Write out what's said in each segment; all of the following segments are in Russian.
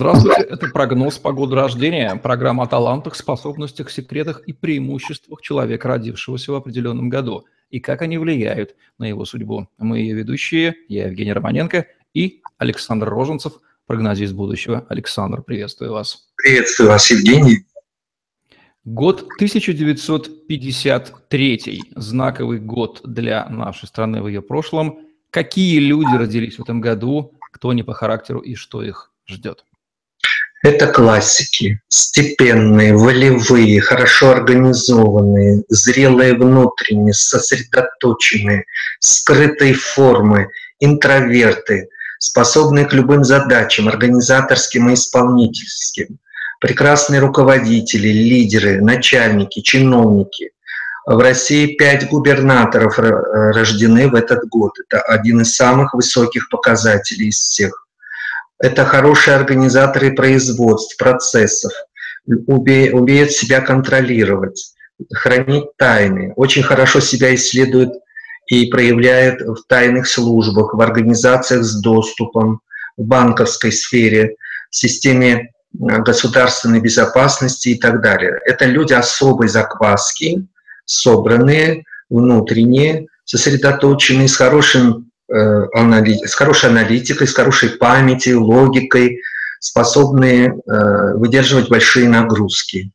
Здравствуйте, это прогноз по году рождения, программа о талантах, способностях, секретах и преимуществах человека, родившегося в определенном году, и как они влияют на его судьбу. Мы ее ведущие, я Евгений Романенко и Александр Роженцев, прогнозист будущего. Александр, приветствую вас. Приветствую вас, Евгений. Год 1953, знаковый год для нашей страны в ее прошлом. Какие люди родились в этом году, кто они по характеру и что их ждет? Это классики, степенные, волевые, хорошо организованные, зрелые внутренне, сосредоточенные, скрытой формы, интроверты, способные к любым задачам, организаторским и исполнительским, прекрасные руководители, лидеры, начальники, чиновники. В России пять губернаторов рождены в этот год. Это один из самых высоких показателей из всех это хорошие организаторы производств, процессов, умеют себя контролировать, хранить тайны, очень хорошо себя исследуют и проявляют в тайных службах, в организациях с доступом, в банковской сфере, в системе государственной безопасности и так далее. Это люди особой закваски, собранные, внутренние, сосредоточенные, с хорошим Э, с хорошей аналитикой, с хорошей памятью, логикой, способные э, выдерживать большие нагрузки.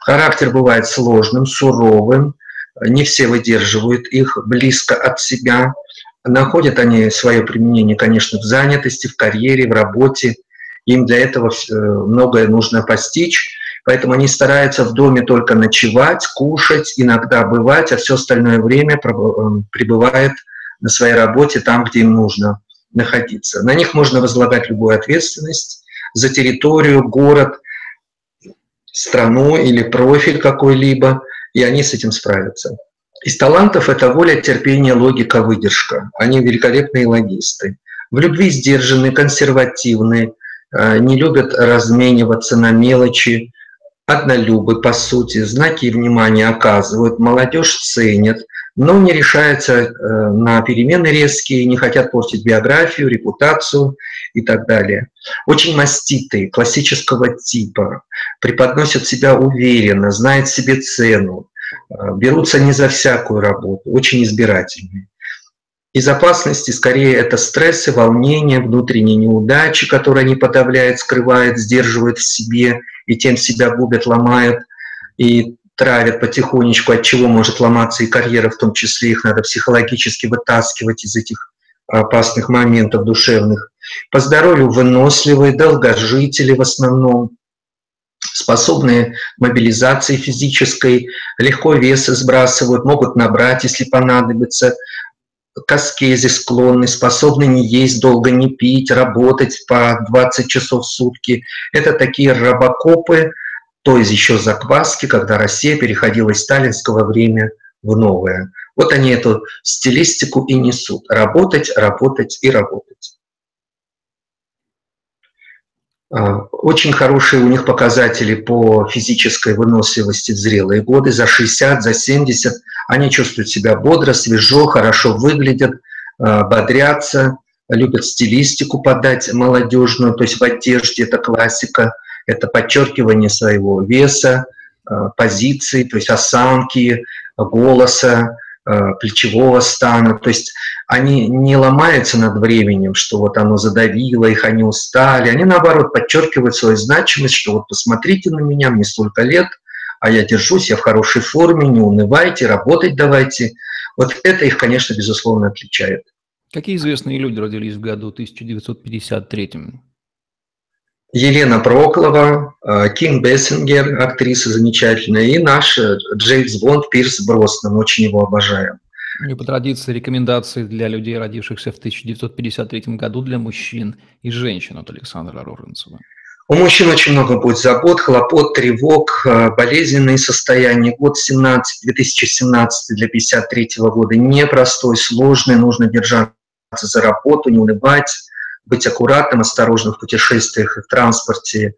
Характер бывает сложным, суровым, не все выдерживают их близко от себя. Находят они свое применение, конечно, в занятости, в карьере, в работе. Им для этого э, многое нужно постичь, поэтому они стараются в доме только ночевать, кушать, иногда бывать, а все остальное время пребывает на своей работе там, где им нужно находиться. На них можно возлагать любую ответственность за территорию, город, страну или профиль какой-либо, и они с этим справятся. Из талантов это воля, терпение, логика, выдержка. Они великолепные логисты. В любви сдержанные, консервативные, э, не любят размениваться на мелочи, однолюбы, по сути, знаки внимания оказывают, молодежь ценят, но не решаются э, на перемены резкие, не хотят портить биографию, репутацию и так далее. Очень маститые, классического типа, преподносят себя уверенно, знают себе цену, э, берутся не за всякую работу, очень избирательные. Из опасности скорее это стрессы, волнения, внутренние неудачи, которые они подавляют, скрывают, сдерживают в себе и тем себя губят, ломают. И травят потихонечку, от чего может ломаться и карьера, в том числе их надо психологически вытаскивать из этих опасных моментов душевных. По здоровью выносливые, долгожители в основном, способные мобилизации физической, легко весы сбрасывают, могут набрать, если понадобится, к склонны, способны не есть долго, не пить, работать по 20 часов в сутки. Это такие робокопы, то есть еще закваски, когда Россия переходила из сталинского времени в новое. Вот они эту стилистику и несут. Работать, работать и работать. А, очень хорошие у них показатели по физической выносливости в зрелые годы. За 60, за 70 они чувствуют себя бодро, свежо, хорошо выглядят, а, бодрятся, любят стилистику подать молодежную, то есть в одежде, это классика – это подчеркивание своего веса, э, позиции, то есть осанки, голоса, э, плечевого стана. То есть они не ломаются над временем, что вот оно задавило их, они устали. Они, наоборот, подчеркивают свою значимость, что вот посмотрите на меня, мне столько лет, а я держусь, я в хорошей форме, не унывайте, работать давайте. Вот это их, конечно, безусловно отличает. Какие известные люди родились в году 1953? Елена Проклова, э, Ким Бессингер, актриса замечательная, и наш э, Джеймс Бонд Пирс Броснан, очень его обожаем. И по традиции рекомендации для людей, родившихся в 1953 году, для мужчин и женщин от Александра Роренцева. У мужчин очень много будет забот, хлопот, тревог, э, болезненные состояния. Год 17, 2017 для 53 года непростой, сложный, нужно держаться за работу, не унывать, быть аккуратным, осторожным в путешествиях и в транспорте,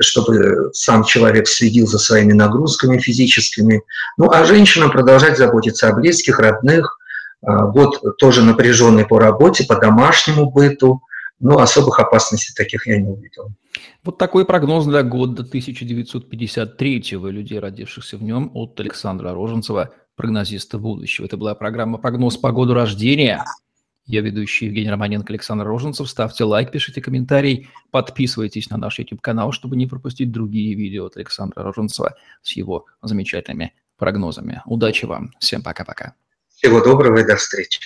чтобы сам человек следил за своими нагрузками физическими. Ну а женщинам продолжать заботиться о близких, родных. А, год тоже напряженный по работе, по домашнему быту, Но особых опасностей таких я не увидел. Вот такой прогноз для года 1953 и людей, родившихся в нем, от Александра Роженцева, прогнозиста будущего. Это была программа «Прогноз по году рождения». Я ведущий Евгений Романенко, Александр Роженцев. Ставьте лайк, пишите комментарий, подписывайтесь на наш YouTube-канал, чтобы не пропустить другие видео от Александра Роженцева с его замечательными прогнозами. Удачи вам. Всем пока-пока. Всего доброго и до встречи.